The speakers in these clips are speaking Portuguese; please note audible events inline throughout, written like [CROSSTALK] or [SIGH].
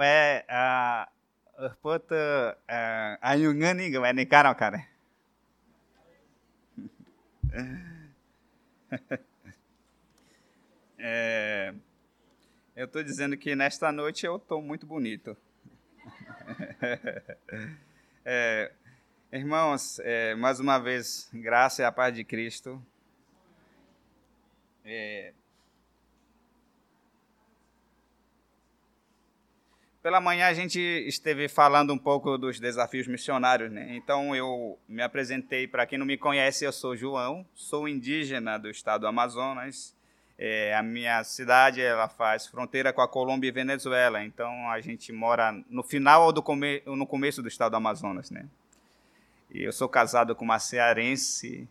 Ve put ayungani gak ni karo cara. É, eu estou dizendo que nesta noite eu estou muito bonito. É, [LAUGHS] irmãos, é, mais uma vez, graça e a paz de Cristo. É, Pela manhã a gente esteve falando um pouco dos desafios missionários, né? Então eu me apresentei para quem não me conhece, eu sou João, sou indígena do estado do Amazonas. É, a minha cidade ela faz fronteira com a Colômbia e Venezuela, então a gente mora no final ou come no começo do estado do Amazonas, né? E eu sou casado com uma cearense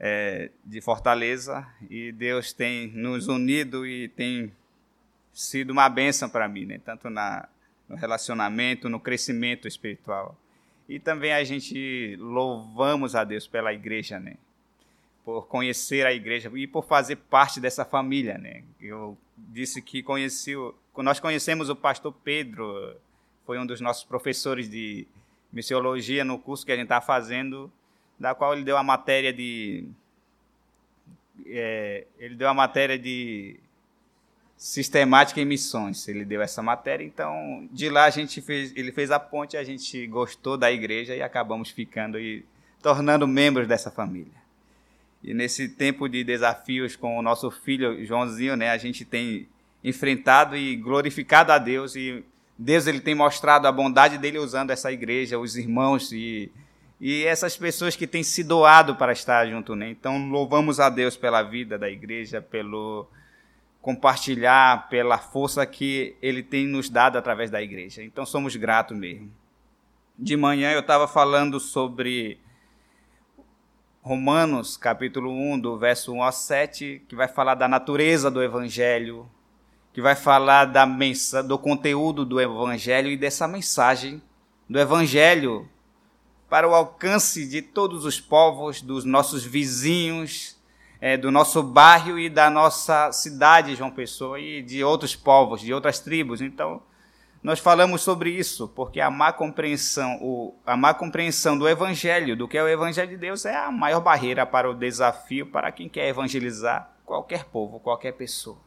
é, de Fortaleza e Deus tem nos unido e tem sido uma bênção para mim, né? tanto na, no relacionamento, no crescimento espiritual. E também a gente louvamos a Deus pela igreja, né? por conhecer a igreja e por fazer parte dessa família. Né? Eu disse que conheci, nós conhecemos o pastor Pedro, foi um dos nossos professores de missiologia no curso que a gente está fazendo, da qual ele deu a matéria de. É, ele deu a matéria de sistemática em missões. Ele deu essa matéria, então de lá a gente fez, ele fez a ponte, a gente gostou da igreja e acabamos ficando e tornando membros dessa família. E nesse tempo de desafios com o nosso filho Joãozinho, né, a gente tem enfrentado e glorificado a Deus e Deus ele tem mostrado a bondade dele usando essa igreja, os irmãos e e essas pessoas que têm se doado para estar junto, né? Então louvamos a Deus pela vida da igreja, pelo compartilhar pela força que ele tem nos dado através da igreja. Então somos gratos mesmo. De manhã eu estava falando sobre Romanos, capítulo 1, do verso 1 ao 7, que vai falar da natureza do evangelho, que vai falar da mensa, do conteúdo do evangelho e dessa mensagem do evangelho para o alcance de todos os povos, dos nossos vizinhos, é, do nosso bairro e da nossa cidade, João Pessoa, e de outros povos, de outras tribos. Então, nós falamos sobre isso, porque a má compreensão, o, a má compreensão do Evangelho, do que é o Evangelho de Deus, é a maior barreira para o desafio para quem quer evangelizar qualquer povo, qualquer pessoa.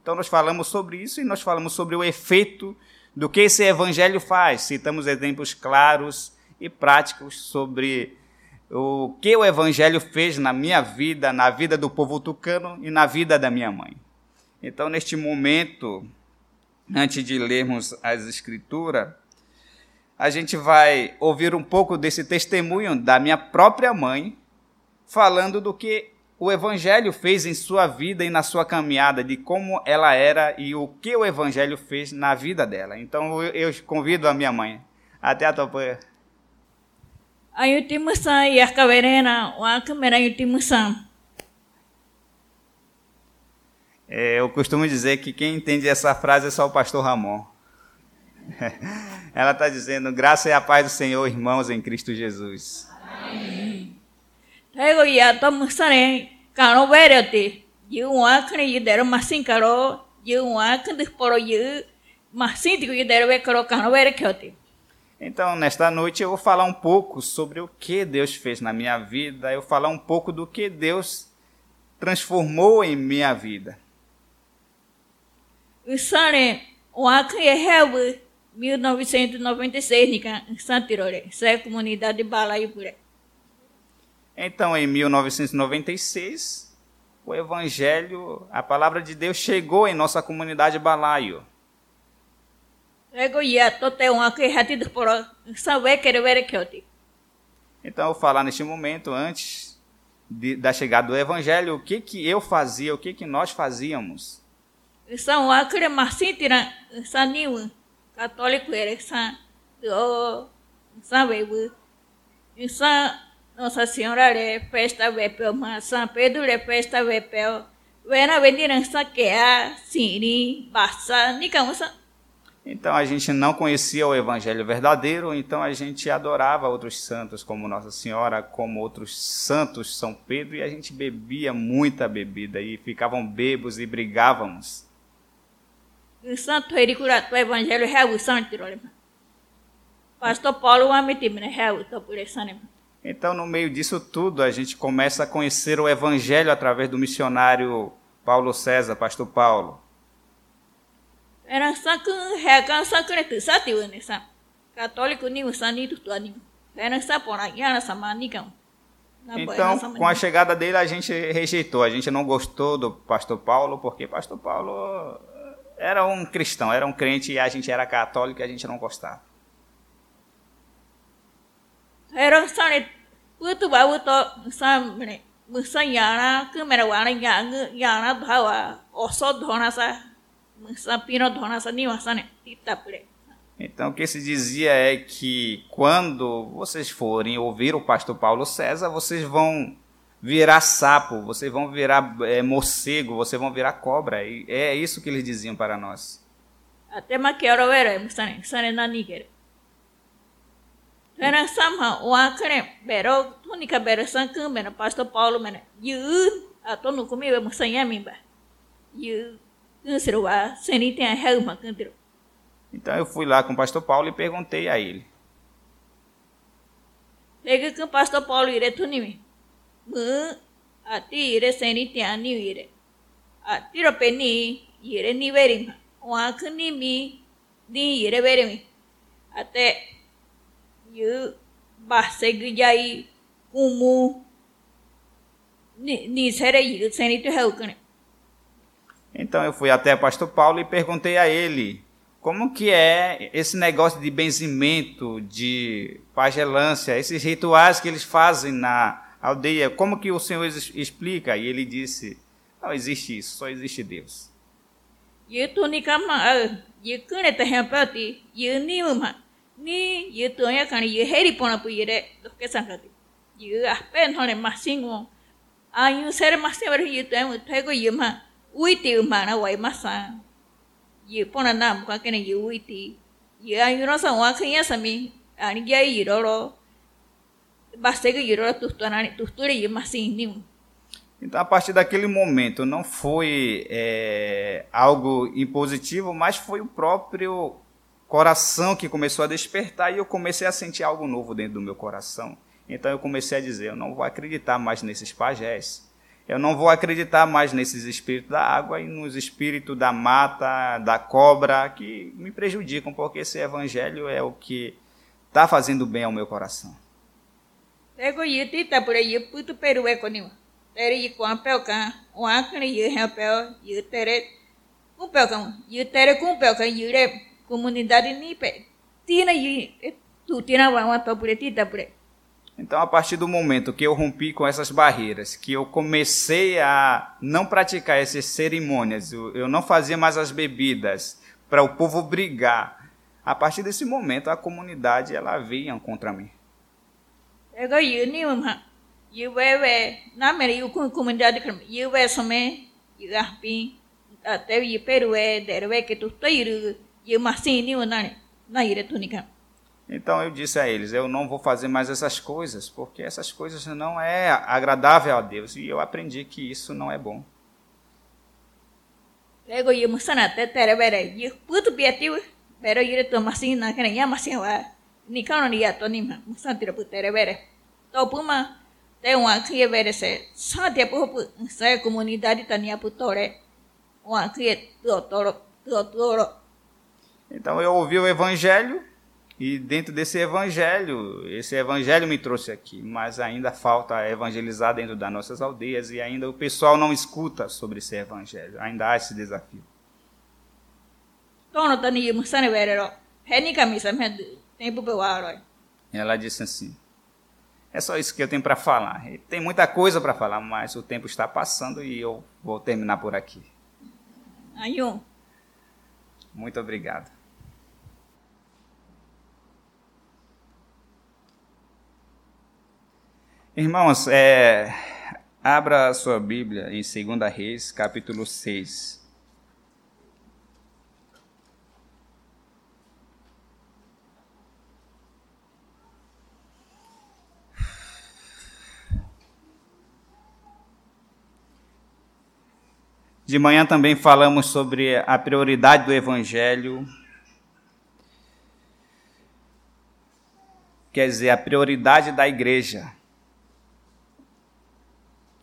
Então, nós falamos sobre isso e nós falamos sobre o efeito do que esse Evangelho faz. Citamos exemplos claros e práticos sobre o que o Evangelho fez na minha vida, na vida do povo tucano e na vida da minha mãe. Então, neste momento, antes de lermos as Escrituras, a gente vai ouvir um pouco desse testemunho da minha própria mãe, falando do que o Evangelho fez em sua vida e na sua caminhada, de como ela era e o que o Evangelho fez na vida dela. Então, eu convido a minha mãe. Até a tua ayutimusa yakaverena wakamera ayutimusa. É, eu costumo dizer que quem entende essa frase é só o pastor Ramon. Ela está dizendo, graça e a paz do Senhor, irmãos em Cristo Jesus. Amém. Então, nesta noite eu vou falar um pouco sobre o que Deus fez na minha vida, eu vou falar um pouco do que Deus transformou em minha vida. Usare Wakye Helve 1996 em Santirore, é comunidade de Balaipure. Então, em 1996, o evangelho, a palavra de Deus chegou em nossa comunidade Balaio. Então, eu vou falar neste momento, antes de, da chegada do Evangelho, o que, que eu fazia, o que, que nós fazíamos. Católico era Nossa Senhora é festa vepel, São Pedro é festa vepel. Vena venir essa que é, sim, basta, nem como então a gente não conhecia o evangelho verdadeiro, então a gente adorava outros santos como Nossa Senhora, como outros santos São Pedro, e a gente bebia muita bebida e ficavam bebos e brigávamos. o santo hericura do evangelho é o santo Pastor Paulo é o topo Então, no meio disso tudo, a gente começa a conhecer o evangelho através do missionário Paulo César, pastor Paulo. Então, com a chegada dele, a gente rejeitou. A gente não gostou do pastor Paulo, porque pastor Paulo era um cristão, era um crente e a gente era católico e a gente não gostava. Era sane putu ba samne yana que mera wana yana yana dhawa oso dhona sa Então, o que se dizia é que quando vocês forem ouvir o pastor Paulo César, vocês vão virar sapo, vocês vão virar é, morcego, vocês vão virar cobra. E é isso que eles diziam para nós. Até maquiaro vera, sane sane nani quer. Era sama o kene bero tunica bero sankan mena pastor Paulo mena. Yu ato no comigo musanya mimba. Yu kunsiro wa seni tem a helma kantiro. Então eu fui lá com o pastor Paulo e perguntei a ele. Pega com o pastor Paulo ire tu nimi. Mu ati ire seni tia ni ire. Ati ro peni ire ni veri. Wa kuni mi ni ire veri. Até yu baseg jai kumu ni ni sere yu seni tu heu kane. Então eu fui até o pastor Paulo e perguntei a ele como que é esse negócio de benzimento, de pagelância, esses rituais que eles fazem na aldeia? Como que o Senhor explica? E ele disse: Não existe isso, só existe Deus. Ni tu ya kan ye heri pona pu yere do ke sankati ye aspen thone masingo ayu ser masingo ye tu em thai ko ye ma ui ti ma na wai masa ye pona nam kwa kene ye uiti ye ayuno sa wa kenya sami ani ya iroro basta que iroro tusturani tusture ye masini então, a partir daquele momento, não foi é, algo impositivo, mas foi o próprio coração que começou a despertar e eu comecei a sentir algo novo dentro do meu coração. Então, eu comecei a dizer: eu não vou acreditar mais nesses pajés. Eu não vou acreditar mais nesses espíritos da água e nos espíritos da mata, da cobra, que me prejudicam, porque esse evangelho é o que está fazendo bem ao meu coração. Comunidade ni. Tina yi tu tina wa wa tapure ti tapure. Então, a partir do momento que eu rompi com essas barreiras, que eu comecei a não praticar essas cerimônias, eu não fazia mais as bebidas para o povo brigar, a partir desse momento a comunidade ela vinha contra mim. até então eu disse a eles: eu não vou fazer mais essas coisas, porque essas coisas não é agradável a Deus. E eu aprendi que isso não é bom. Comunidade tania toro toro então eu ouvi o evangelho e dentro desse evangelho, esse evangelho me trouxe aqui, mas ainda falta evangelizar dentro das nossas aldeias e ainda o pessoal não escuta sobre esse evangelho. Ainda há esse desafio. Ela disse assim: É só isso que eu tenho para falar. Tem muita coisa para falar, mas o tempo está passando e eu vou terminar por aqui. Muito obrigado. Irmãos, é, abra sua Bíblia em 2 Reis, capítulo 6. De manhã também falamos sobre a prioridade do Evangelho. Quer dizer, a prioridade da igreja.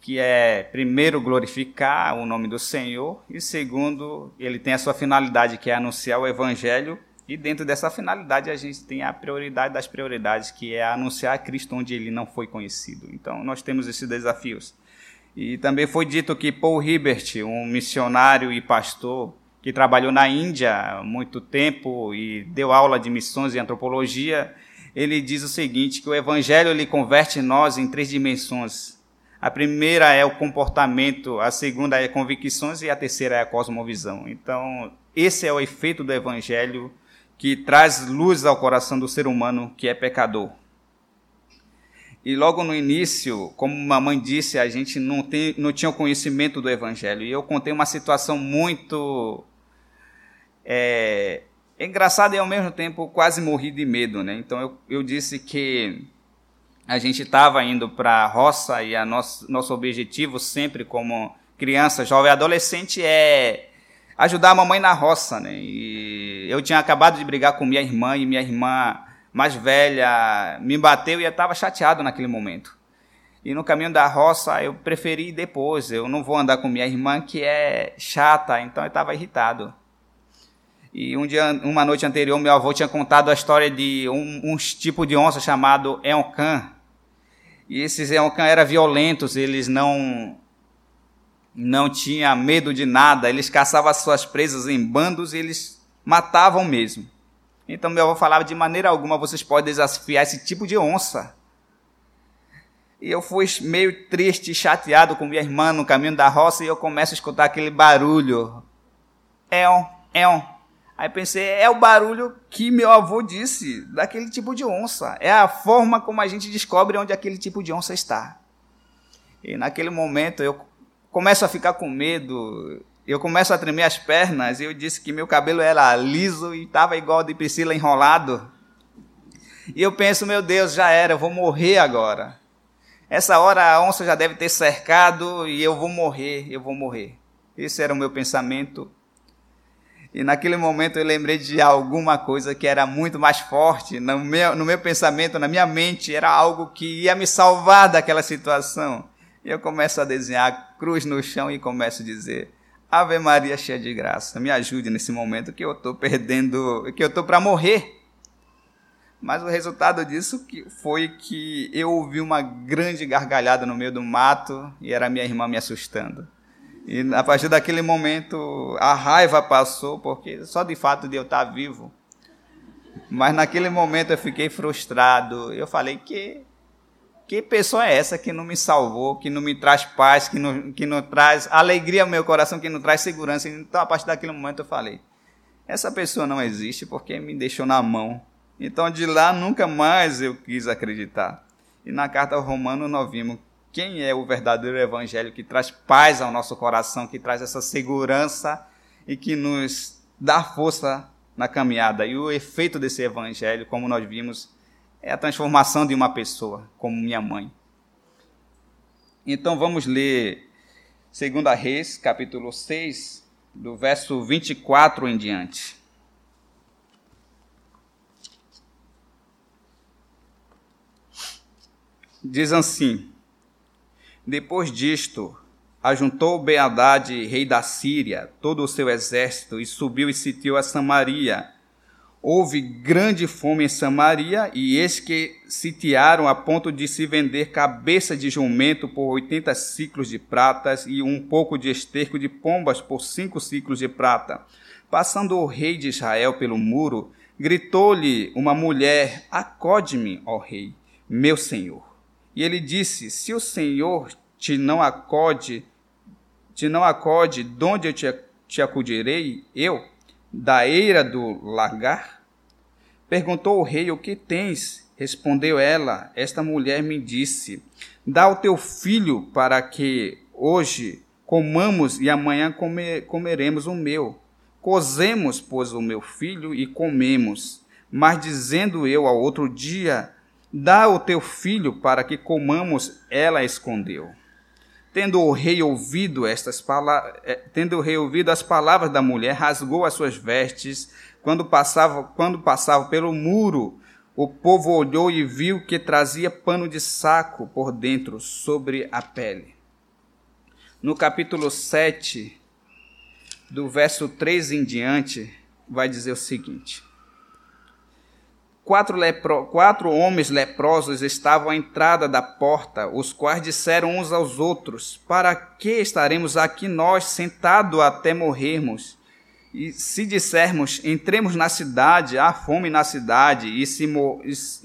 Que é, primeiro, glorificar o nome do Senhor, e segundo, ele tem a sua finalidade, que é anunciar o Evangelho e dentro dessa finalidade, a gente tem a prioridade das prioridades, que é anunciar a Cristo onde ele não foi conhecido. Então, nós temos esses desafios. E também foi dito que Paul Hibbert, um missionário e pastor que trabalhou na Índia muito tempo e deu aula de missões e antropologia, ele diz o seguinte, que o evangelho ele converte nós em três dimensões. A primeira é o comportamento, a segunda é convicções e a terceira é a cosmovisão. Então, esse é o efeito do evangelho que traz luz ao coração do ser humano que é pecador. E logo no início, como a mãe disse, a gente não, tem, não tinha o conhecimento do Evangelho. E eu contei uma situação muito é, engraçada e ao mesmo tempo quase morri de medo. Né? Então eu, eu disse que a gente estava indo para a roça e a nosso, nosso objetivo sempre como criança, jovem adolescente é ajudar a mamãe na roça, né? E eu tinha acabado de brigar com minha irmã e minha irmã mais velha me bateu e eu estava chateado naquele momento. E no caminho da roça eu preferi ir depois. Eu não vou andar com minha irmã que é chata, então eu estava irritado. E um dia, uma noite anterior, meu avô tinha contado a história de um, um tipo de onça chamado Eoncan. E esses Eoncan eram violentos, eles não não tinha medo de nada, eles caçavam as suas presas em bandos e eles matavam mesmo. Então meu avô falava, de maneira alguma vocês podem desafiar esse tipo de onça. E eu fui meio triste, chateado com minha irmã no caminho da roça e eu começo a escutar aquele barulho. Éon, éon. Aí pensei, é o barulho que meu avô disse, daquele tipo de onça. É a forma como a gente descobre onde aquele tipo de onça está. E naquele momento eu começo a ficar com medo, eu começo a tremer as pernas, e eu disse que meu cabelo era liso e estava igual de Priscila enrolado. E eu penso, meu Deus, já era, eu vou morrer agora. Essa hora a onça já deve ter cercado e eu vou morrer, eu vou morrer. Esse era o meu pensamento. E naquele momento eu lembrei de alguma coisa que era muito mais forte no meu, no meu pensamento, na minha mente, era algo que ia me salvar daquela situação. E eu começo a desenhar cruz no chão e começo a dizer: Ave Maria cheia de graça, me ajude nesse momento que eu estou perdendo, que eu estou para morrer. Mas o resultado disso foi que eu ouvi uma grande gargalhada no meio do mato e era minha irmã me assustando. E a partir daquele momento a raiva passou, porque só de fato de eu estar vivo. Mas naquele momento eu fiquei frustrado. Eu falei que que pessoa é essa que não me salvou, que não me traz paz, que não, que não traz alegria ao meu coração, que não traz segurança? Então, a partir daquele momento, eu falei: essa pessoa não existe porque me deixou na mão. Então, de lá, nunca mais eu quis acreditar. E na carta ao Romano, nós vimos quem é o verdadeiro evangelho que traz paz ao nosso coração, que traz essa segurança e que nos dá força na caminhada. E o efeito desse evangelho, como nós vimos, é a transformação de uma pessoa, como minha mãe. Então vamos ler 2 Reis, capítulo 6, do verso 24 em diante. Diz assim: Depois disto, ajuntou Beadade, rei da Síria, todo o seu exército e subiu e sitiou a Samaria houve grande fome em Samaria, e eis que sitiaram a ponto de se vender cabeça de jumento por oitenta ciclos de pratas e um pouco de esterco de pombas por cinco ciclos de prata. Passando o rei de Israel pelo muro, gritou-lhe uma mulher: Acode-me, ó rei, meu senhor. E ele disse: Se o senhor te não acode, te não acode, donde eu te, te acudirei, eu? da eira do lagar? Perguntou o rei: O que tens? Respondeu ela: Esta mulher me disse: Dá o teu filho para que hoje comamos e amanhã comer, comeremos o meu. Cozemos, pois, o meu filho e comemos. Mas dizendo eu ao outro dia: Dá o teu filho para que comamos, ela escondeu. Tendo o rei ouvido estas palavras, eh, tendo o rei ouvido as palavras da mulher, rasgou as suas vestes. Quando passava, quando passava pelo muro, o povo olhou e viu que trazia pano de saco por dentro sobre a pele. No capítulo 7, do verso 3 em diante, vai dizer o seguinte: Quatro, lepro, quatro homens leprosos estavam à entrada da porta, os quais disseram uns aos outros: Para que estaremos aqui nós sentados até morrermos? E se dissermos, entremos na cidade, há fome na cidade, e, se,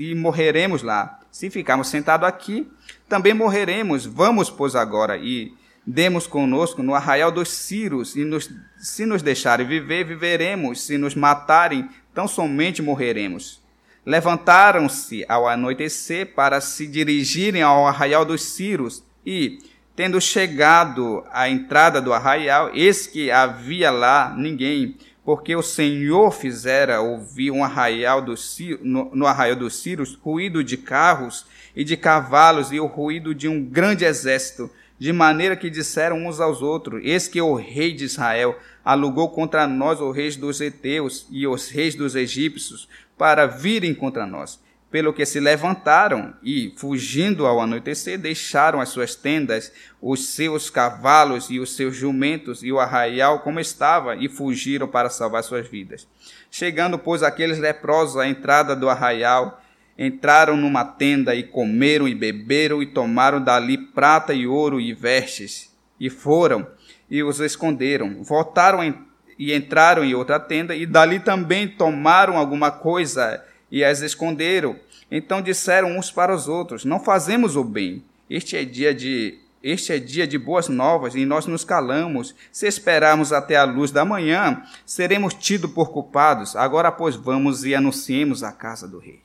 e morreremos lá. Se ficarmos sentados aqui, também morreremos. Vamos, pois, agora, e demos conosco no arraial dos Círios, e nos, se nos deixarem viver, viveremos. Se nos matarem, tão somente morreremos. Levantaram-se ao anoitecer para se dirigirem ao arraial dos Círios e, tendo chegado à entrada do arraial, eis que havia lá ninguém, porque o Senhor fizera ouvir um arraial dos, no, no arraial dos Círios ruído de carros e de cavalos e o ruído de um grande exército, de maneira que disseram uns aos outros: Eis que o rei de Israel alugou contra nós os reis dos heteus e os reis dos egípcios, para virem contra nós. Pelo que se levantaram e, fugindo ao anoitecer, deixaram as suas tendas, os seus cavalos e os seus jumentos e o arraial como estava, e fugiram para salvar suas vidas. Chegando, pois, aqueles leprosos à entrada do arraial, entraram numa tenda e comeram e beberam e tomaram dali prata e ouro e vestes, e foram e os esconderam. Voltaram em e entraram em outra tenda, e dali também tomaram alguma coisa e as esconderam. Então disseram uns para os outros: Não fazemos o bem. Este é dia de este é dia de boas novas e nós nos calamos. Se esperarmos até a luz da manhã, seremos tidos por culpados. Agora, pois, vamos e anunciemos a casa do rei.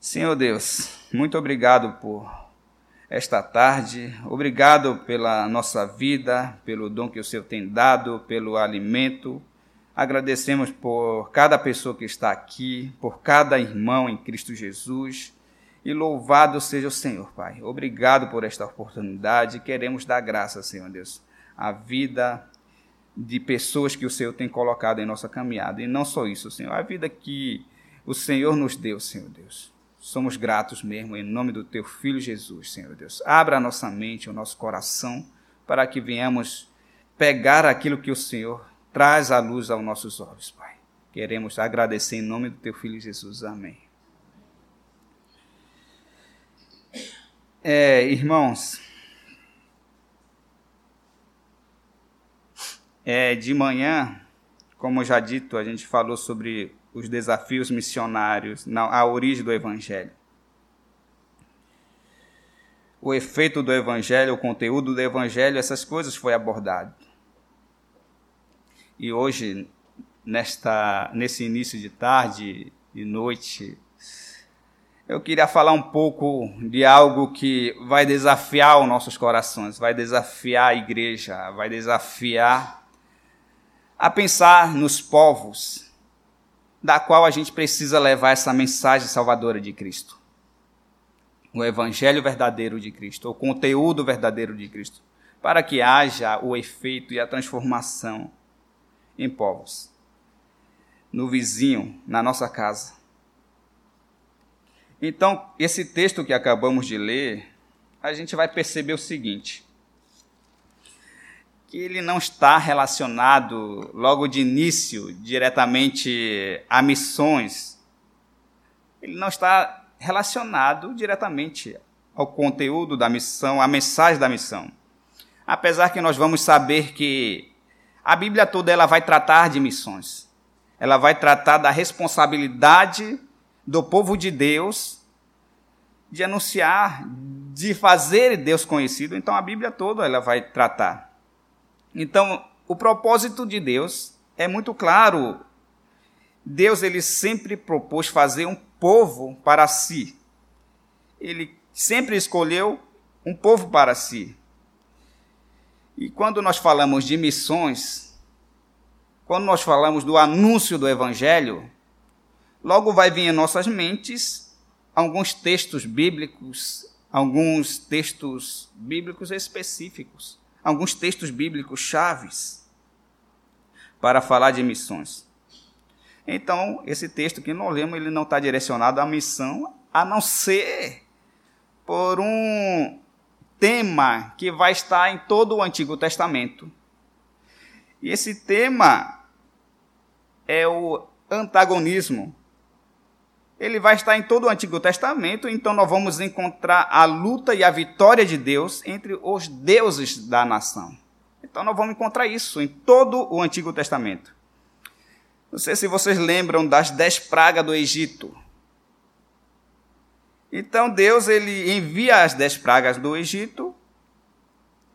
Senhor Deus, muito obrigado por esta tarde. Obrigado pela nossa vida, pelo dom que o Senhor tem dado, pelo alimento. Agradecemos por cada pessoa que está aqui, por cada irmão em Cristo Jesus. E louvado seja o Senhor, Pai. Obrigado por esta oportunidade. Queremos dar graça, Senhor Deus, à vida de pessoas que o Senhor tem colocado em nossa caminhada. E não só isso, Senhor, a vida que o Senhor nos deu, Senhor Deus. Somos gratos mesmo em nome do teu filho Jesus, Senhor Deus. Abra a nossa mente, o nosso coração, para que venhamos pegar aquilo que o Senhor traz à luz aos nossos olhos, Pai. Queremos agradecer em nome do teu filho Jesus. Amém. É, irmãos, é, de manhã, como já dito, a gente falou sobre os desafios missionários, a origem do Evangelho. O efeito do Evangelho, o conteúdo do Evangelho, essas coisas foi abordado. E hoje, nesta, nesse início de tarde e noite, eu queria falar um pouco de algo que vai desafiar os nossos corações, vai desafiar a igreja, vai desafiar a pensar nos povos, da qual a gente precisa levar essa mensagem salvadora de Cristo. O evangelho verdadeiro de Cristo, o conteúdo verdadeiro de Cristo, para que haja o efeito e a transformação em povos, no vizinho, na nossa casa. Então, esse texto que acabamos de ler, a gente vai perceber o seguinte: que ele não está relacionado logo de início diretamente a missões. Ele não está relacionado diretamente ao conteúdo da missão, à mensagem da missão. Apesar que nós vamos saber que a Bíblia toda ela vai tratar de missões. Ela vai tratar da responsabilidade do povo de Deus de anunciar, de fazer Deus conhecido. Então a Bíblia toda ela vai tratar. Então, o propósito de Deus é muito claro. Deus ele sempre propôs fazer um povo para si. Ele sempre escolheu um povo para si. E quando nós falamos de missões, quando nós falamos do anúncio do evangelho, logo vai vir em nossas mentes alguns textos bíblicos, alguns textos bíblicos específicos, alguns textos bíblicos chaves para falar de missões. Então, esse texto que nós lemos, ele não está direcionado à missão, a não ser por um tema que vai estar em todo o Antigo Testamento. E esse tema é o antagonismo. Ele vai estar em todo o Antigo Testamento, então nós vamos encontrar a luta e a vitória de Deus entre os deuses da nação. Então nós vamos encontrar isso em todo o Antigo Testamento. Não sei se vocês lembram das dez pragas do Egito. Então Deus ele envia as dez pragas do Egito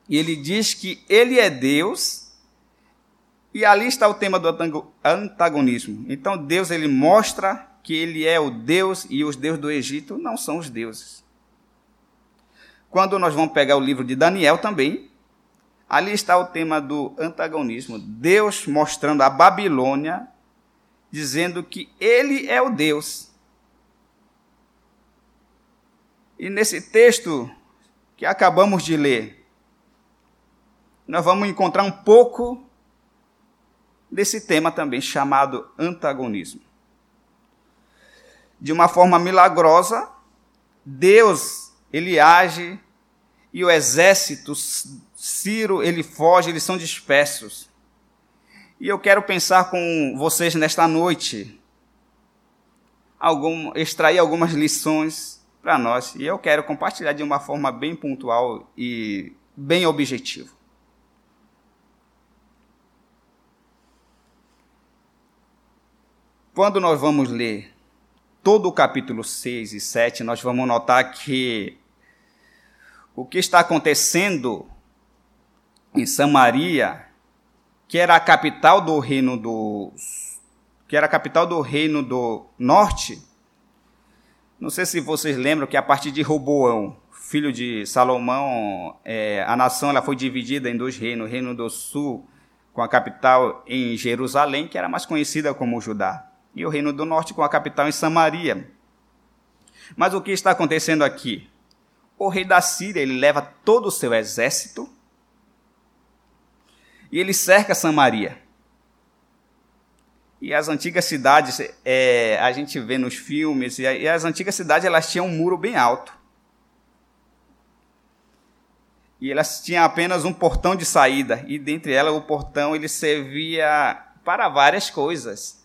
e ele diz que ele é Deus e ali está o tema do antagonismo. Então Deus ele mostra que ele é o Deus e os deuses do Egito não são os deuses. Quando nós vamos pegar o livro de Daniel também, ali está o tema do antagonismo. Deus mostrando a Babilônia dizendo que ele é o Deus. E nesse texto que acabamos de ler, nós vamos encontrar um pouco desse tema também chamado antagonismo. De uma forma milagrosa, Deus ele age e o exército Ciro ele foge, eles são dispersos. E eu quero pensar com vocês nesta noite, algum, extrair algumas lições para nós. E eu quero compartilhar de uma forma bem pontual e bem objetiva. Quando nós vamos ler todo o capítulo 6 e 7, nós vamos notar que o que está acontecendo em Samaria que era a capital do reino do que era a capital do reino do norte. Não sei se vocês lembram que a partir de Roboão, filho de Salomão, é, a nação ela foi dividida em dois reinos, o reino do sul com a capital em Jerusalém, que era mais conhecida como Judá, e o reino do norte com a capital em Samaria. Mas o que está acontecendo aqui? O rei da Síria ele leva todo o seu exército e ele cerca Samaria. E as antigas cidades, é, a gente vê nos filmes, e as antigas cidades elas tinham um muro bem alto. E elas tinham apenas um portão de saída, e dentre elas o portão ele servia para várias coisas.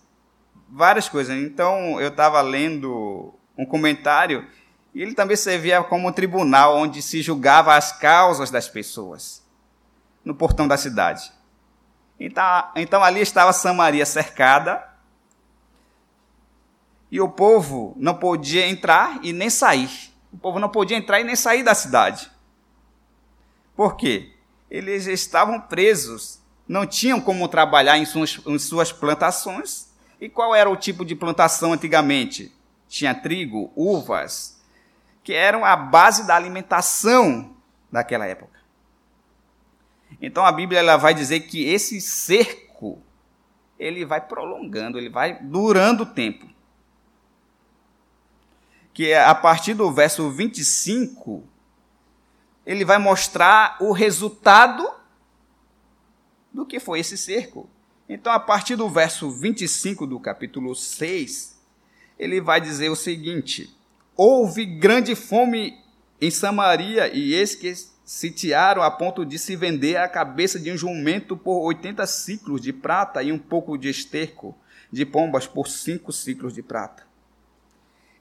Várias coisas. Então eu estava lendo um comentário, e ele também servia como um tribunal onde se julgava as causas das pessoas no portão da cidade. Então, então ali estava Samaria cercada e o povo não podia entrar e nem sair. O povo não podia entrar e nem sair da cidade. Por quê? Eles estavam presos, não tinham como trabalhar em suas, em suas plantações. E qual era o tipo de plantação antigamente? Tinha trigo, uvas, que eram a base da alimentação daquela época. Então a Bíblia ela vai dizer que esse cerco ele vai prolongando, ele vai durando o tempo. Que a partir do verso 25, ele vai mostrar o resultado do que foi esse cerco. Então, a partir do verso 25 do capítulo 6, ele vai dizer o seguinte: Houve grande fome em Samaria, e eis que sitiaram a ponto de se vender a cabeça de um jumento por 80 ciclos de prata e um pouco de esterco de pombas por cinco ciclos de prata.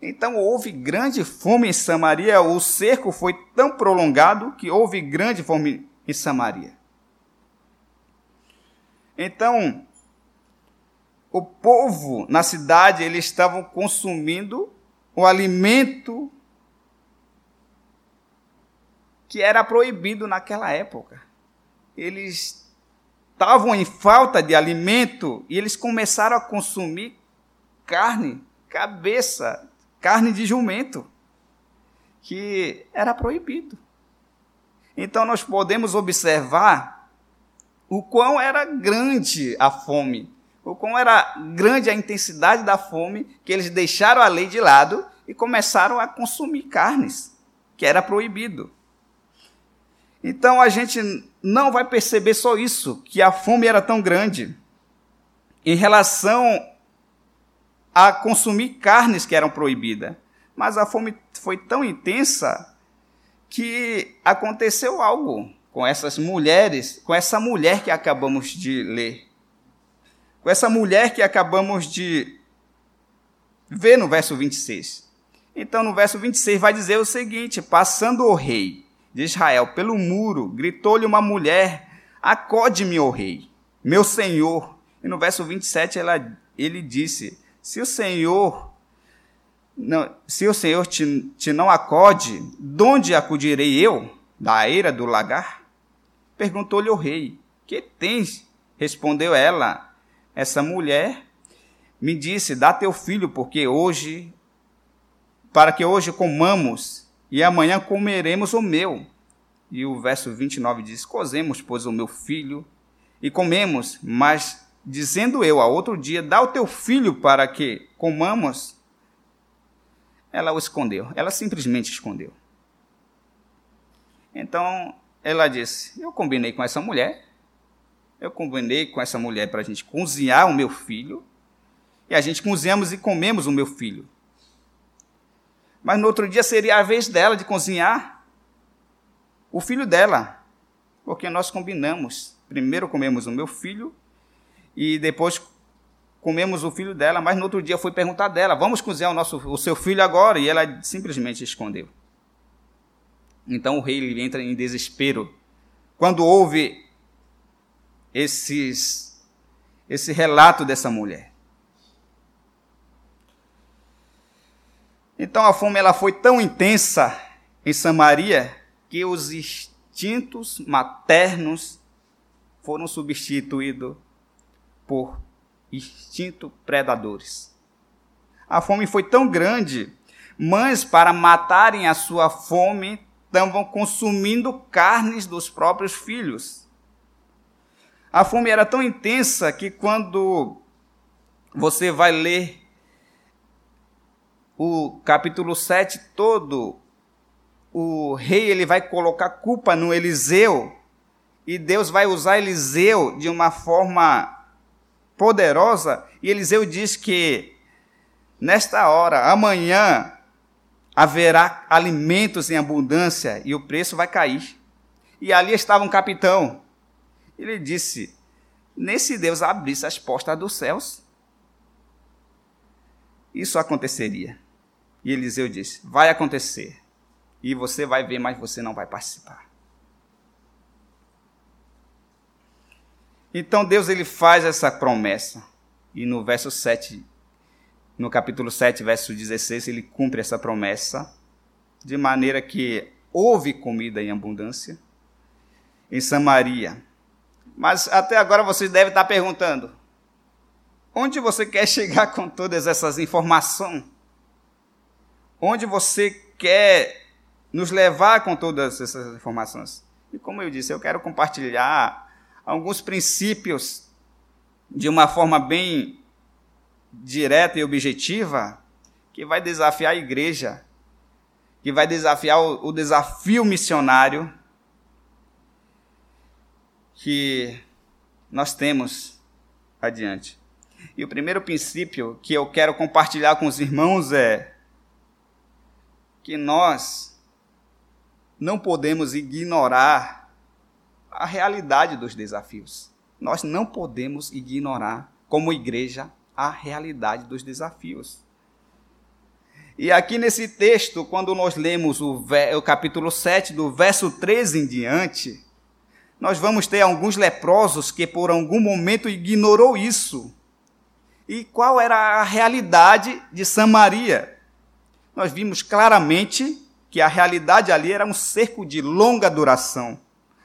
Então houve grande fome em Samaria, o cerco foi tão prolongado que houve grande fome em Samaria. Então, o povo na cidade, eles estavam consumindo o alimento que era proibido naquela época. Eles estavam em falta de alimento e eles começaram a consumir carne, cabeça, carne de jumento, que era proibido. Então nós podemos observar o quão era grande a fome, o quão era grande a intensidade da fome, que eles deixaram a lei de lado e começaram a consumir carnes que era proibido. Então a gente não vai perceber só isso, que a fome era tão grande em relação a consumir carnes que eram proibidas. Mas a fome foi tão intensa que aconteceu algo com essas mulheres, com essa mulher que acabamos de ler. Com essa mulher que acabamos de ver no verso 26. Então, no verso 26 vai dizer o seguinte: Passando o rei de Israel pelo muro, gritou-lhe uma mulher: Acode-me, ó rei, meu senhor. E no verso 27 ela, ele disse: Se o senhor não, se o senhor te, te não acode, de onde acudirei eu? Da eira do lagar? Perguntou-lhe o rei: Que tens? Respondeu ela: Essa mulher me disse: Dá teu filho, porque hoje, para que hoje comamos e amanhã comeremos o meu. E o verso 29 diz: Cozemos, pois, o meu filho e comemos, mas dizendo eu a outro dia: Dá o teu filho para que comamos. Ela o escondeu, ela simplesmente escondeu. Então ela disse: Eu combinei com essa mulher, eu combinei com essa mulher para a gente cozinhar o meu filho, e a gente cozinhamos e comemos o meu filho. Mas no outro dia seria a vez dela de cozinhar o filho dela, porque nós combinamos. Primeiro comemos o meu filho e depois comemos o filho dela, mas no outro dia foi perguntar dela: "Vamos cozinhar o nosso o seu filho agora?" E ela simplesmente escondeu. Então o rei entra em desespero quando ouve esses esse relato dessa mulher. Então a fome ela foi tão intensa em Samaria que os instintos maternos foram substituídos por instintos predadores. A fome foi tão grande, mães para matarem a sua fome estavam consumindo carnes dos próprios filhos. A fome era tão intensa que quando você vai ler o capítulo 7 todo, o rei ele vai colocar culpa no Eliseu e Deus vai usar Eliseu de uma forma poderosa e Eliseu diz que nesta hora, amanhã, haverá alimentos em abundância e o preço vai cair. E ali estava um capitão. Ele disse: Nesse Deus abrisse as portas dos céus, isso aconteceria. E Eliseu disse: Vai acontecer. E você vai ver, mas você não vai participar. Então Deus ele faz essa promessa. E no verso 7, no capítulo 7, verso 16, ele cumpre essa promessa de maneira que houve comida em abundância em Samaria. Mas até agora vocês devem estar perguntando: onde você quer chegar com todas essas informações? onde você quer nos levar com todas essas informações. E como eu disse, eu quero compartilhar alguns princípios de uma forma bem direta e objetiva que vai desafiar a igreja, que vai desafiar o, o desafio missionário que nós temos adiante. E o primeiro princípio que eu quero compartilhar com os irmãos é que nós não podemos ignorar a realidade dos desafios. Nós não podemos ignorar, como igreja, a realidade dos desafios. E aqui nesse texto, quando nós lemos o, o, capítulo 7, do verso 13 em diante, nós vamos ter alguns leprosos que por algum momento ignorou isso. E qual era a realidade de Samaria? nós vimos claramente que a realidade ali era um cerco de longa duração.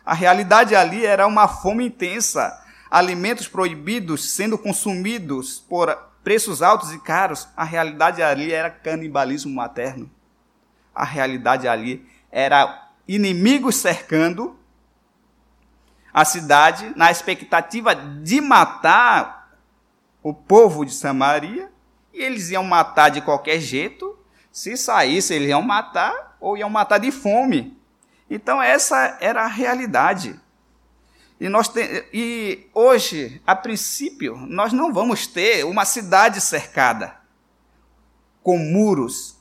A realidade ali era uma fome intensa, alimentos proibidos sendo consumidos por preços altos e caros. A realidade ali era canibalismo materno. A realidade ali era inimigos cercando a cidade na expectativa de matar o povo de Samaria, e eles iam matar de qualquer jeito, se saísse, eles iam matar ou iam matar de fome. Então essa era a realidade. E, nós te, e hoje, a princípio, nós não vamos ter uma cidade cercada com muros,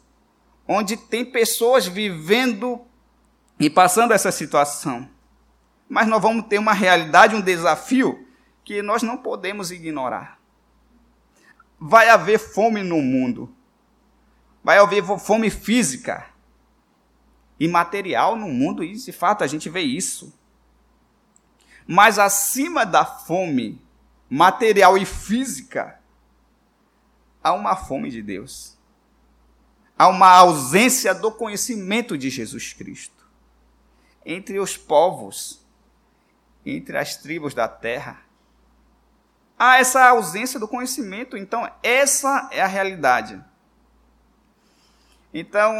onde tem pessoas vivendo e passando essa situação. Mas nós vamos ter uma realidade, um desafio que nós não podemos ignorar. Vai haver fome no mundo. Vai haver fome física e material no mundo, e de fato a gente vê isso. Mas acima da fome material e física, há uma fome de Deus. Há uma ausência do conhecimento de Jesus Cristo. Entre os povos, entre as tribos da terra, há essa ausência do conhecimento. Então, essa é a realidade. Então,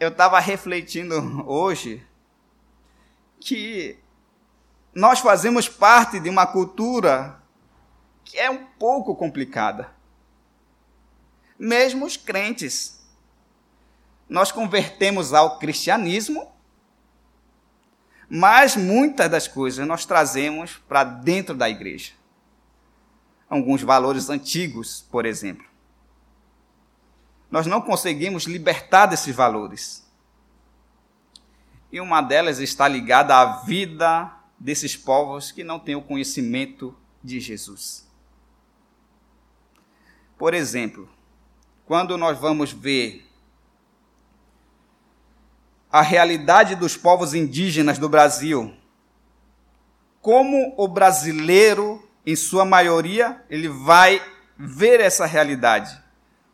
eu estava refletindo hoje que nós fazemos parte de uma cultura que é um pouco complicada. Mesmo os crentes. Nós convertemos ao cristianismo, mas muitas das coisas nós trazemos para dentro da igreja. Alguns valores antigos, por exemplo. Nós não conseguimos libertar desses valores. E uma delas está ligada à vida desses povos que não têm o conhecimento de Jesus. Por exemplo, quando nós vamos ver a realidade dos povos indígenas do Brasil, como o brasileiro, em sua maioria, ele vai ver essa realidade?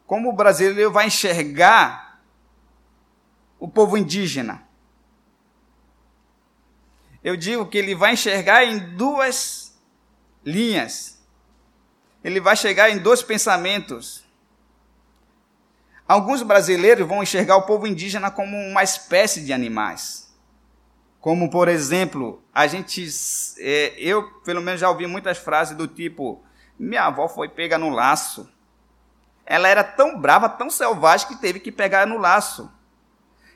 Como o brasileiro vai enxergar o povo indígena? Eu digo que ele vai enxergar em duas linhas. Ele vai chegar em dois pensamentos. Alguns brasileiros vão enxergar o povo indígena como uma espécie de animais. Como, por exemplo, a gente. É, eu, pelo menos, já ouvi muitas frases do tipo: minha avó foi pega no laço. Ela era tão brava, tão selvagem, que teve que pegar no laço.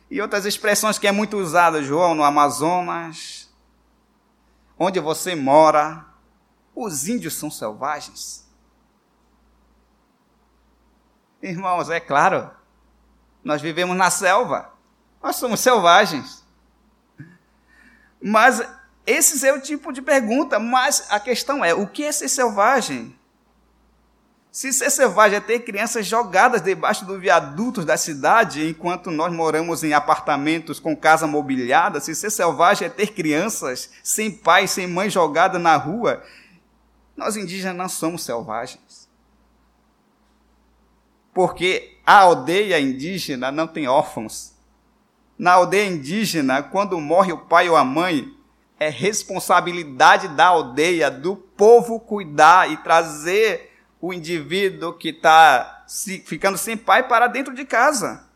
E outras expressões que é muito usada, João, no Amazonas, onde você mora, os índios são selvagens? Irmãos, é claro, nós vivemos na selva, nós somos selvagens. Mas esse é o tipo de pergunta, mas a questão é: o que é ser selvagem? Se ser selvagem é ter crianças jogadas debaixo do viadutos da cidade, enquanto nós moramos em apartamentos com casa mobiliada, se ser selvagem é ter crianças sem pai, sem mãe jogadas na rua, nós indígenas não somos selvagens. Porque a aldeia indígena não tem órfãos. Na aldeia indígena, quando morre o pai ou a mãe, é responsabilidade da aldeia, do povo cuidar e trazer o indivíduo que está ficando sem pai para dentro de casa.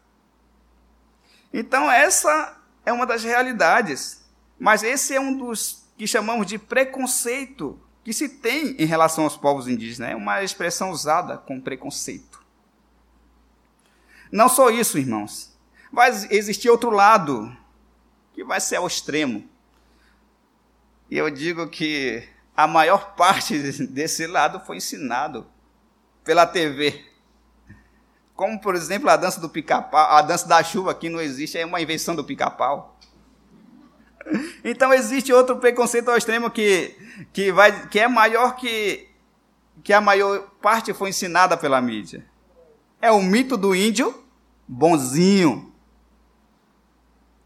Então, essa é uma das realidades. Mas esse é um dos que chamamos de preconceito que se tem em relação aos povos indígenas. É uma expressão usada com preconceito. Não só isso, irmãos. Vai existir outro lado, que vai ser ao extremo. E eu digo que a maior parte desse lado foi ensinado pela TV. Como, por exemplo, a dança do pica-pau, a dança da chuva que não existe, é uma invenção do pica-pau. Então existe outro preconceito ao extremo que, que, vai, que é maior que, que a maior parte foi ensinada pela mídia. É o mito do índio bonzinho.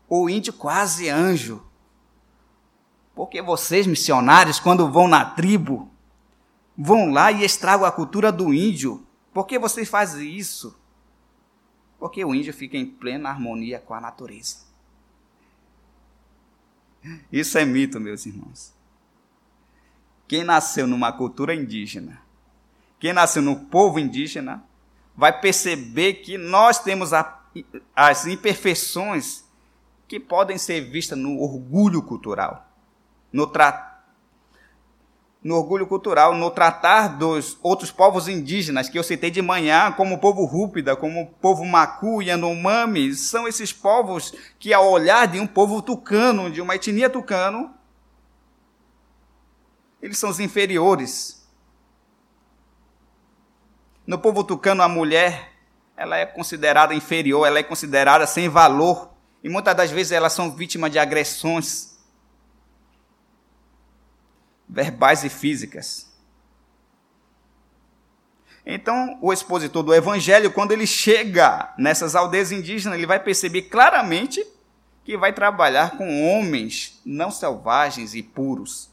O índio quase anjo. Porque vocês, missionários, quando vão na tribo, vão lá e estragam a cultura do índio. Por que vocês fazem isso? Porque o índio fica em plena harmonia com a natureza. Isso é mito, meus irmãos. Quem nasceu numa cultura indígena, quem nasceu no povo indígena, vai perceber que nós temos a, as imperfeições que podem ser vistas no orgulho cultural, no trato no orgulho cultural, no tratar dos outros povos indígenas que eu citei de manhã, como o povo Rúpida, como o povo Macu e Yanomami, são esses povos que, ao olhar de um povo tucano, de uma etnia tucano, eles são os inferiores. No povo tucano, a mulher, ela é considerada inferior, ela é considerada sem valor, e muitas das vezes elas são vítimas de agressões verbais e físicas. Então, o expositor do evangelho, quando ele chega nessas aldeias indígenas, ele vai perceber claramente que vai trabalhar com homens não selvagens e puros.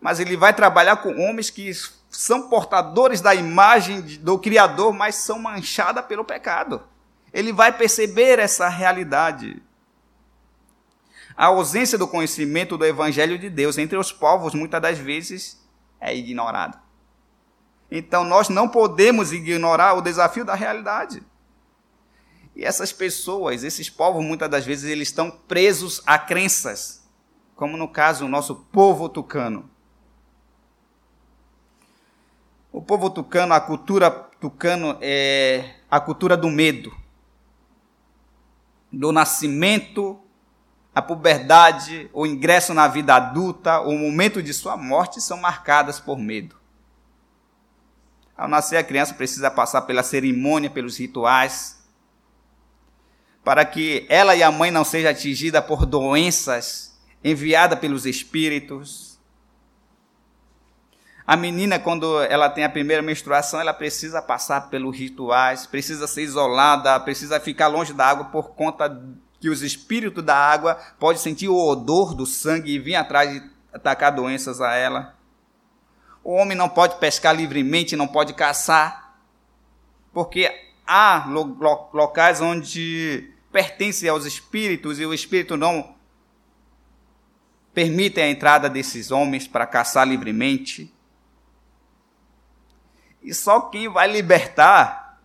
Mas ele vai trabalhar com homens que são portadores da imagem do Criador, mas são manchadas pelo pecado. Ele vai perceber essa realidade. A ausência do conhecimento do Evangelho de Deus entre os povos, muitas das vezes, é ignorada. Então, nós não podemos ignorar o desafio da realidade. E essas pessoas, esses povos, muitas das vezes, eles estão presos a crenças, como no caso o nosso povo tucano. O povo tucano, a cultura tucano é a cultura do medo, do nascimento a puberdade, o ingresso na vida adulta, o momento de sua morte são marcadas por medo. Ao nascer, a criança precisa passar pela cerimônia, pelos rituais, para que ela e a mãe não sejam atingidas por doenças enviadas pelos espíritos. A menina, quando ela tem a primeira menstruação, ela precisa passar pelos rituais, precisa ser isolada, precisa ficar longe da água por conta que os espíritos da água podem sentir o odor do sangue e vir atrás de atacar doenças a ela. O homem não pode pescar livremente, não pode caçar, porque há lo lo locais onde pertencem aos espíritos e o espírito não permite a entrada desses homens para caçar livremente. E só quem vai libertar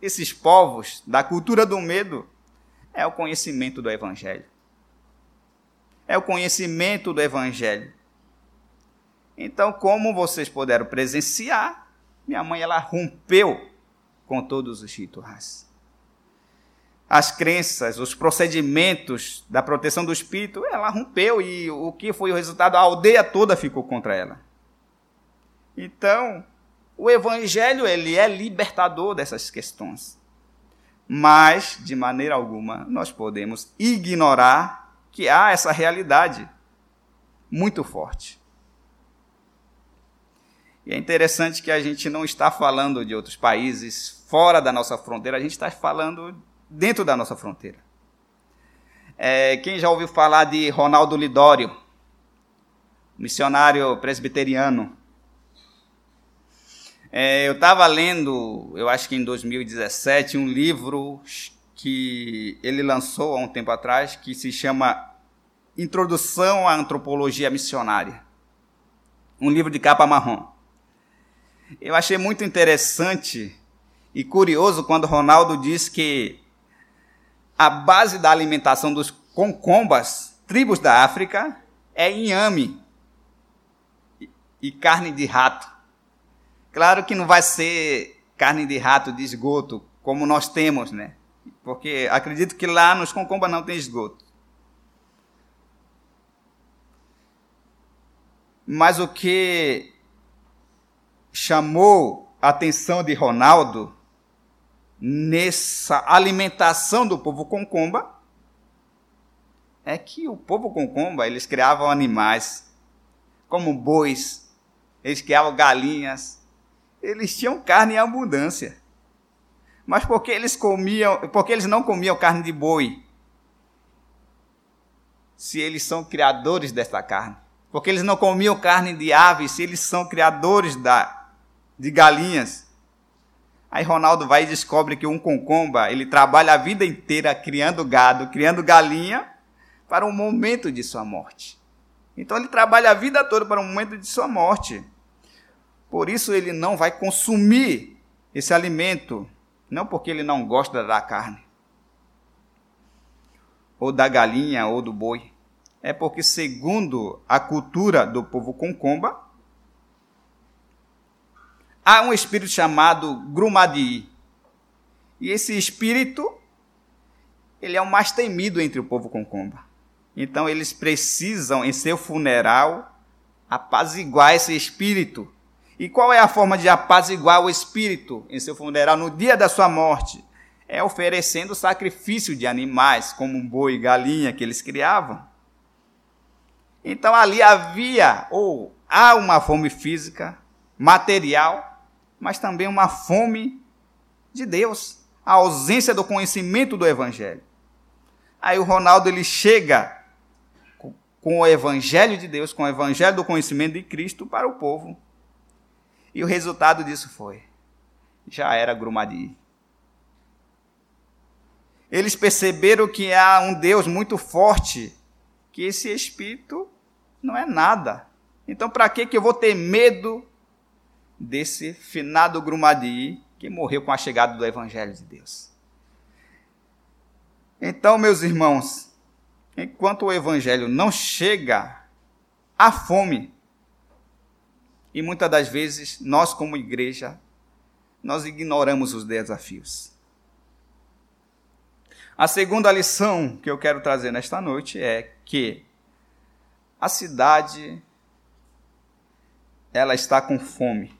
esses povos da cultura do medo é o conhecimento do Evangelho. É o conhecimento do Evangelho. Então, como vocês puderam presenciar, minha mãe ela rompeu com todos os rituais. As crenças, os procedimentos da proteção do espírito, ela rompeu e o que foi o resultado? A aldeia toda ficou contra ela. Então, o evangelho ele é libertador dessas questões mas de maneira alguma nós podemos ignorar que há essa realidade muito forte. E é interessante que a gente não está falando de outros países fora da nossa fronteira, a gente está falando dentro da nossa fronteira. É, quem já ouviu falar de Ronaldo Lidório, missionário presbiteriano, é, eu estava lendo, eu acho que em 2017, um livro que ele lançou há um tempo atrás, que se chama Introdução à Antropologia Missionária. Um livro de capa marrom. Eu achei muito interessante e curioso quando Ronaldo diz que a base da alimentação dos concombas, tribos da África, é inhame e carne de rato. Claro que não vai ser carne de rato de esgoto, como nós temos, né? Porque acredito que lá nos Concomba não tem esgoto. Mas o que chamou a atenção de Ronaldo nessa alimentação do povo concomba é que o povo concomba, eles criavam animais como bois, eles criavam galinhas, eles tinham carne em abundância. Mas porque eles comiam, porque eles não comiam carne de boi? Se eles são criadores desta carne. Porque eles não comiam carne de aves, se eles são criadores da, de galinhas. Aí Ronaldo vai e descobre que um concomba, ele trabalha a vida inteira criando gado, criando galinha, para um momento de sua morte. Então ele trabalha a vida toda para um momento de sua morte. Por isso ele não vai consumir esse alimento, não porque ele não gosta da carne, ou da galinha, ou do boi. É porque, segundo a cultura do povo concomba, há um espírito chamado Grumadi. E esse espírito, ele é o mais temido entre o povo concomba. Então eles precisam, em seu funeral, apaziguar esse espírito. E qual é a forma de apaziguar o espírito em seu funeral no dia da sua morte? É oferecendo sacrifício de animais, como um boi e galinha que eles criavam. Então ali havia, ou há uma fome física, material, mas também uma fome de Deus, a ausência do conhecimento do Evangelho. Aí o Ronaldo ele chega com o Evangelho de Deus, com o Evangelho do conhecimento de Cristo para o povo. E o resultado disso foi: já era Grumadi. Eles perceberam que há um Deus muito forte, que esse espírito não é nada. Então, para que, eu vou ter medo desse finado Grumadi que morreu com a chegada do Evangelho de Deus? Então, meus irmãos, enquanto o evangelho não chega, há fome. E muitas das vezes nós como igreja nós ignoramos os desafios. A segunda lição que eu quero trazer nesta noite é que a cidade ela está com fome.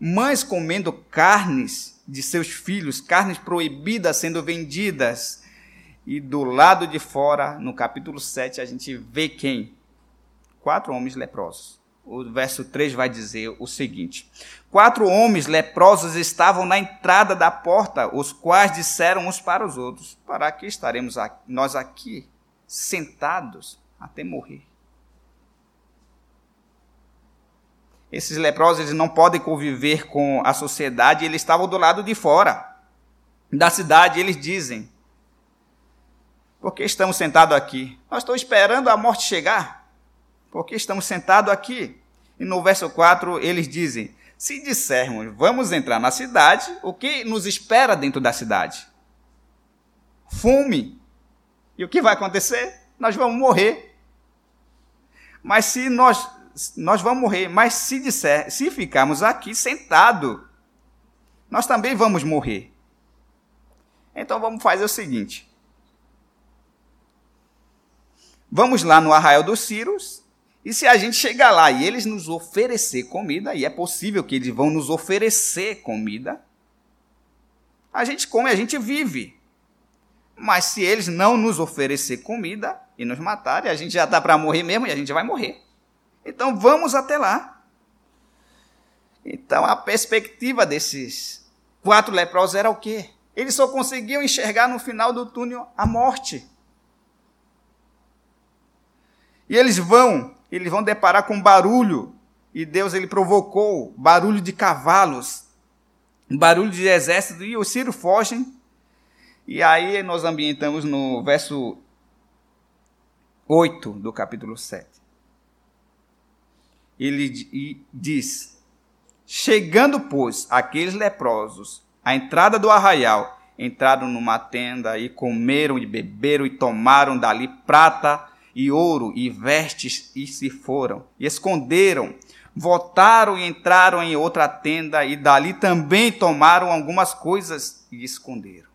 Mães comendo carnes de seus filhos, carnes proibidas sendo vendidas, e do lado de fora, no capítulo 7, a gente vê quem? Quatro homens leprosos. O verso 3 vai dizer o seguinte: Quatro homens leprosos estavam na entrada da porta, os quais disseram uns para os outros: Para que estaremos aqui, nós aqui, sentados até morrer? Esses leprosos não podem conviver com a sociedade, eles estavam do lado de fora da cidade. Eles dizem: porque estamos sentados aqui? Nós estamos esperando a morte chegar. Porque estamos sentados aqui. E no verso 4 eles dizem: Se dissermos, vamos entrar na cidade, o que nos espera dentro da cidade? Fome. E o que vai acontecer? Nós vamos morrer. Mas se nós nós vamos morrer, mas se disser, se ficarmos aqui sentado, nós também vamos morrer. Então vamos fazer o seguinte: Vamos lá no arraial dos Círios, e se a gente chegar lá e eles nos oferecer comida, e é possível que eles vão nos oferecer comida, a gente come, a gente vive. Mas se eles não nos oferecer comida e nos matarem, a gente já está para morrer mesmo e a gente vai morrer. Então vamos até lá. Então a perspectiva desses quatro leprosos era o quê? Eles só conseguiam enxergar no final do túnel a morte. E eles vão, eles vão deparar com barulho. E Deus ele provocou barulho de cavalos, barulho de exército, e os sírios fogem. E aí nós ambientamos no verso 8 do capítulo 7. Ele diz: Chegando, pois, aqueles leprosos à entrada do arraial, entraram numa tenda e comeram e beberam e tomaram dali prata e ouro e vestes e se foram, e esconderam, voltaram e entraram em outra tenda e dali também tomaram algumas coisas e esconderam.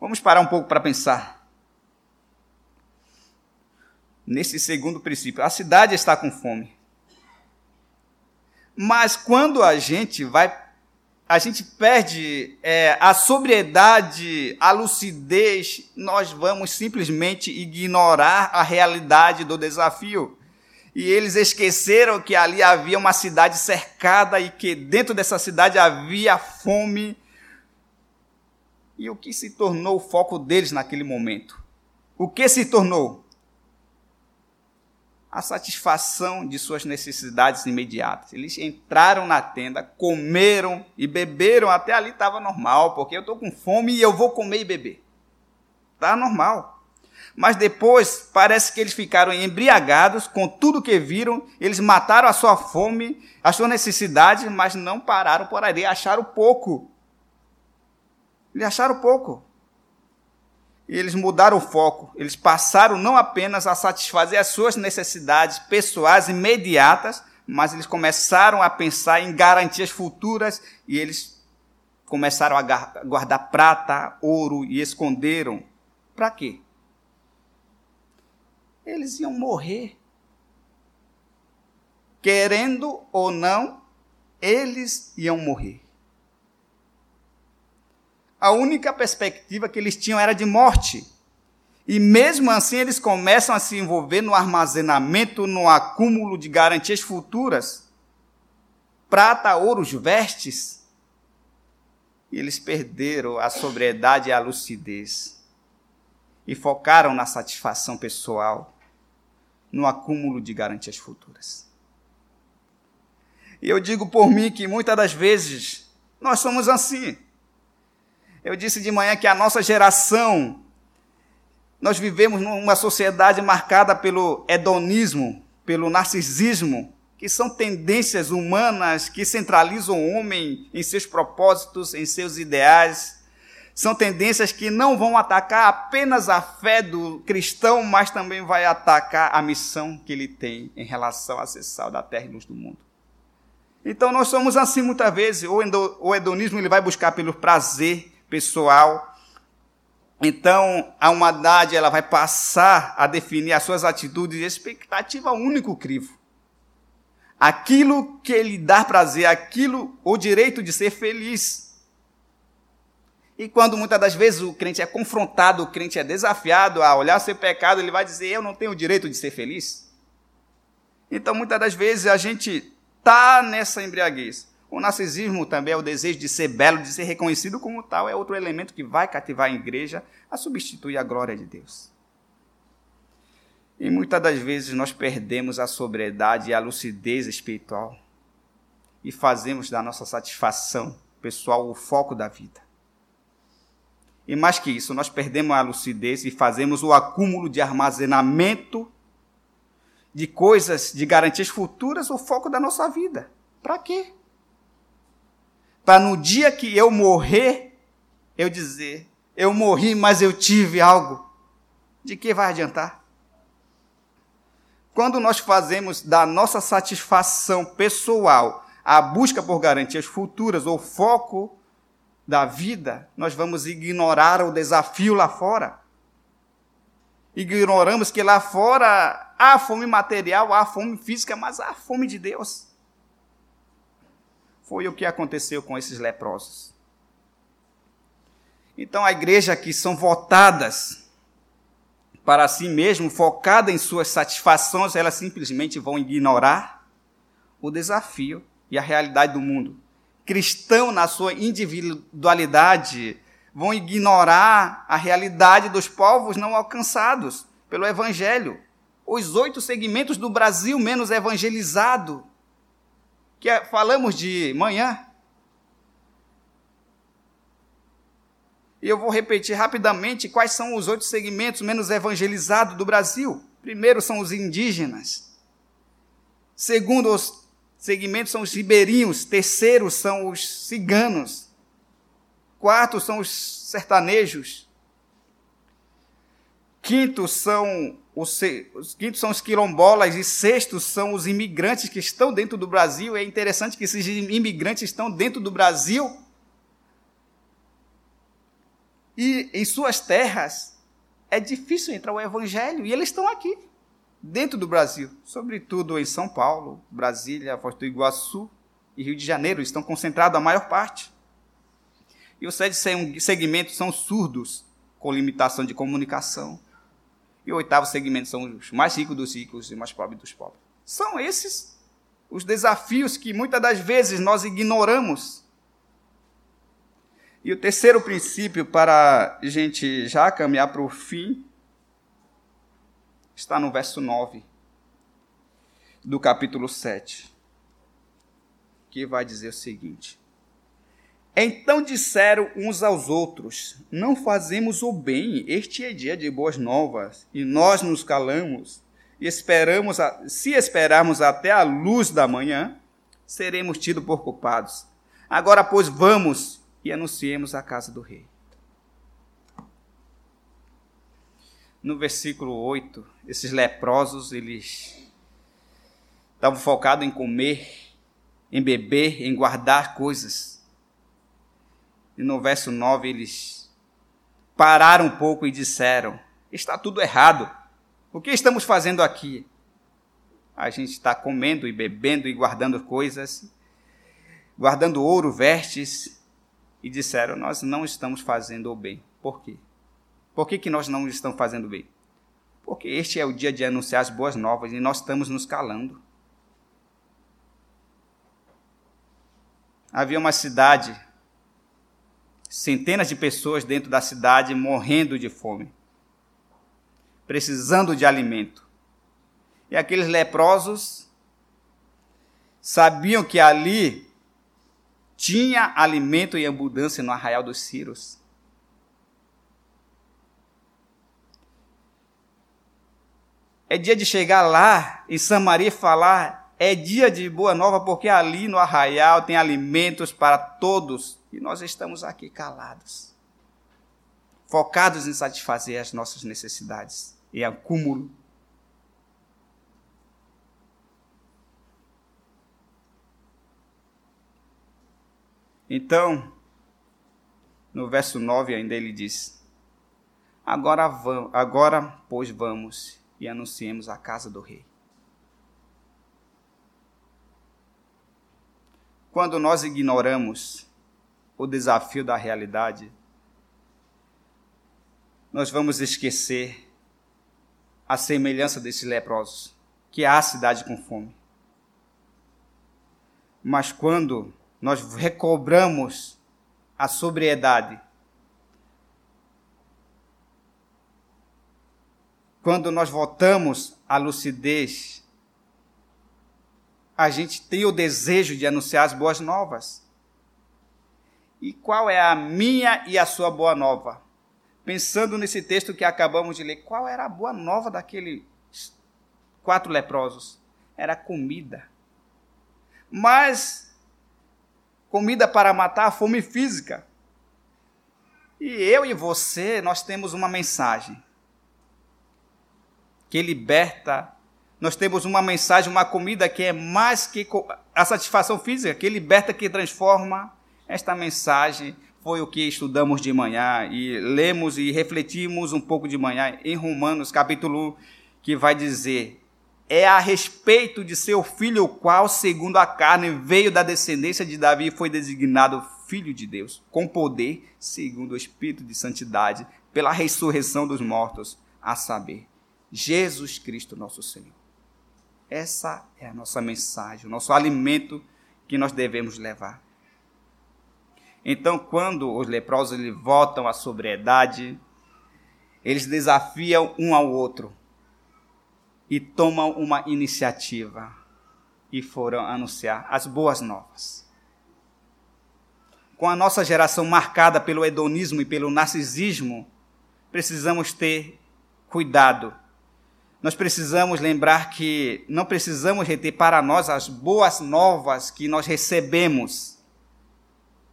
Vamos parar um pouco para pensar. Nesse segundo princípio, a cidade está com fome. Mas quando a gente vai a gente perde é, a sobriedade, a lucidez, nós vamos simplesmente ignorar a realidade do desafio. E eles esqueceram que ali havia uma cidade cercada e que dentro dessa cidade havia fome. E o que se tornou o foco deles naquele momento? O que se tornou? A satisfação de suas necessidades imediatas. Eles entraram na tenda, comeram e beberam, até ali estava normal, porque eu estou com fome e eu vou comer e beber. Está normal. Mas depois parece que eles ficaram embriagados com tudo que viram, eles mataram a sua fome, a sua necessidade, mas não pararam por ali, acharam pouco. Eles acharam pouco. Eles mudaram o foco, eles passaram não apenas a satisfazer as suas necessidades pessoais imediatas, mas eles começaram a pensar em garantias futuras e eles começaram a guardar prata, ouro e esconderam. Para quê? Eles iam morrer. Querendo ou não, eles iam morrer. A única perspectiva que eles tinham era de morte. E mesmo assim, eles começam a se envolver no armazenamento, no acúmulo de garantias futuras. Prata, ouros, vestes. E eles perderam a sobriedade e a lucidez. E focaram na satisfação pessoal, no acúmulo de garantias futuras. E eu digo por mim que muitas das vezes nós somos assim. Eu disse de manhã que a nossa geração nós vivemos numa sociedade marcada pelo hedonismo, pelo narcisismo, que são tendências humanas que centralizam o homem em seus propósitos, em seus ideais. São tendências que não vão atacar apenas a fé do cristão, mas também vai atacar a missão que ele tem em relação a ser sal da terra e luz do mundo. Então nós somos assim muitas vezes. O hedonismo ele vai buscar pelo prazer pessoal, então, a humanidade ela vai passar a definir as suas atitudes e expectativa único crivo. Aquilo que lhe dá prazer, aquilo, o direito de ser feliz. E quando muitas das vezes o crente é confrontado, o crente é desafiado a olhar seu pecado, ele vai dizer: Eu não tenho o direito de ser feliz. Então, muitas das vezes a gente está nessa embriaguez. O narcisismo também é o desejo de ser belo, de ser reconhecido como tal, é outro elemento que vai cativar a igreja a substituir a glória de Deus. E muitas das vezes nós perdemos a sobriedade e a lucidez espiritual e fazemos da nossa satisfação pessoal o foco da vida. E mais que isso, nós perdemos a lucidez e fazemos o acúmulo de armazenamento de coisas, de garantias futuras, o foco da nossa vida. Para quê? Para no dia que eu morrer, eu dizer: eu morri, mas eu tive algo. De que vai adiantar? Quando nós fazemos da nossa satisfação pessoal a busca por garantias futuras ou foco da vida, nós vamos ignorar o desafio lá fora. Ignoramos que lá fora há fome material, há fome física, mas há fome de Deus. Foi o que aconteceu com esses leprosos. Então, a igreja que são votadas para si mesmo, focada em suas satisfações, elas simplesmente vão ignorar o desafio e a realidade do mundo. Cristão, na sua individualidade, vão ignorar a realidade dos povos não alcançados pelo Evangelho. Os oito segmentos do Brasil menos evangelizado que falamos de manhã. E eu vou repetir rapidamente quais são os oito segmentos menos evangelizados do Brasil. Primeiro são os indígenas. Segundo os segmentos são os ribeirinhos. Terceiro são os ciganos. Quarto são os sertanejos. Quinto são os, os são os quilombolas e sextos são os imigrantes que estão dentro do Brasil. É interessante que esses imigrantes estão dentro do Brasil e em suas terras é difícil entrar o evangelho e eles estão aqui dentro do Brasil, sobretudo em São Paulo, Brasília, Foz do Iguaçu e Rio de Janeiro estão concentrados a maior parte. E os sete segmentos são surdos, com limitação de comunicação. E o oitavo segmento são os mais ricos dos ricos e mais pobres dos pobres. São esses os desafios que muitas das vezes nós ignoramos. E o terceiro princípio para a gente já caminhar para o fim está no verso 9 do capítulo 7, que vai dizer o seguinte: então disseram uns aos outros: Não fazemos o bem, este é dia de boas novas, e nós nos calamos, e esperamos, a, se esperarmos até a luz da manhã, seremos tidos por culpados. Agora, pois, vamos e anunciemos a casa do rei. no versículo 8, esses leprosos, eles estavam focados em comer, em beber, em guardar coisas. E no verso 9 eles pararam um pouco e disseram: Está tudo errado. O que estamos fazendo aqui? A gente está comendo e bebendo e guardando coisas, guardando ouro, vestes, e disseram: Nós não estamos fazendo o bem. Por quê? Por que, que nós não estamos fazendo bem? Porque este é o dia de anunciar as boas novas e nós estamos nos calando. Havia uma cidade, centenas de pessoas dentro da cidade morrendo de fome, precisando de alimento. E aqueles leprosos sabiam que ali tinha alimento em abundância no arraial dos Círios. É dia de chegar lá em Samaria e falar: é dia de boa nova, porque ali no arraial tem alimentos para todos e nós estamos aqui calados, focados em satisfazer as nossas necessidades e acúmulo. Então, no verso 9 ainda ele diz: Agora, agora pois vamos e anunciemos a casa do rei. Quando nós ignoramos o desafio da realidade, nós vamos esquecer a semelhança desses leprosos, que há a cidade com fome. Mas quando nós recobramos a sobriedade, quando nós voltamos à lucidez, a gente tem o desejo de anunciar as boas novas. E qual é a minha e a sua boa nova? Pensando nesse texto que acabamos de ler, qual era a boa nova daqueles quatro leprosos? Era comida. Mas comida para matar a fome física. E eu e você, nós temos uma mensagem que liberta. Nós temos uma mensagem, uma comida que é mais que a satisfação física, que liberta, que transforma. Esta mensagem foi o que estudamos de manhã e lemos e refletimos um pouco de manhã em Romanos, capítulo 1, que vai dizer: é a respeito de seu filho, o qual, segundo a carne, veio da descendência de Davi e foi designado filho de Deus, com poder, segundo o Espírito de santidade, pela ressurreição dos mortos, a saber, Jesus Cristo, nosso Senhor. Essa é a nossa mensagem, o nosso alimento que nós devemos levar. Então, quando os leprosos eles voltam à sobriedade, eles desafiam um ao outro e tomam uma iniciativa e foram anunciar as boas novas. Com a nossa geração marcada pelo hedonismo e pelo narcisismo, precisamos ter cuidado nós precisamos lembrar que não precisamos reter para nós as boas novas que nós recebemos.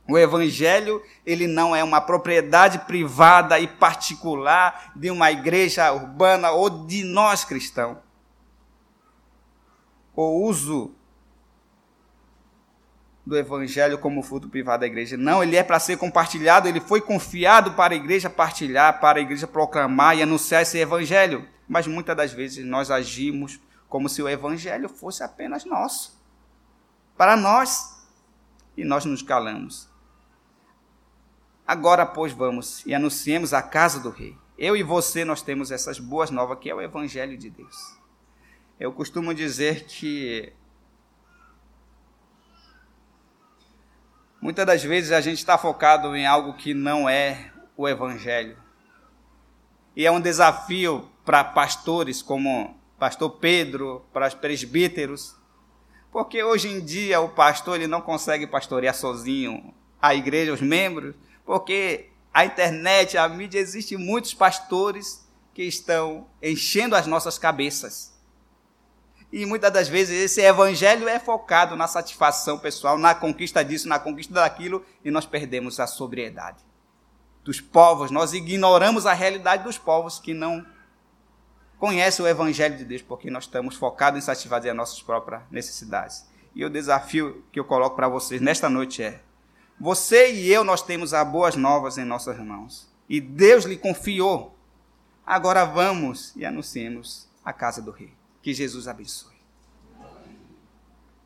O evangelho, ele não é uma propriedade privada e particular de uma igreja urbana ou de nós cristãos. O uso do evangelho como fruto privado da igreja. Não, ele é para ser compartilhado, ele foi confiado para a igreja partilhar, para a igreja proclamar e anunciar esse evangelho mas muitas das vezes nós agimos como se o evangelho fosse apenas nosso, para nós, e nós nos calamos. Agora, pois, vamos e anunciemos a casa do rei. Eu e você, nós temos essas boas novas, que é o evangelho de Deus. Eu costumo dizer que muitas das vezes a gente está focado em algo que não é o evangelho. E é um desafio para pastores como pastor Pedro, para os presbíteros, porque hoje em dia o pastor ele não consegue pastorear sozinho a igreja, os membros, porque a internet, a mídia, existem muitos pastores que estão enchendo as nossas cabeças. E muitas das vezes esse evangelho é focado na satisfação pessoal, na conquista disso, na conquista daquilo, e nós perdemos a sobriedade dos povos, nós ignoramos a realidade dos povos que não conhece o Evangelho de Deus, porque nós estamos focados em satisfazer as nossas próprias necessidades. E o desafio que eu coloco para vocês nesta noite é: você e eu, nós temos as boas novas em nossas mãos. E Deus lhe confiou. Agora vamos e anunciemos a casa do rei. Que Jesus abençoe.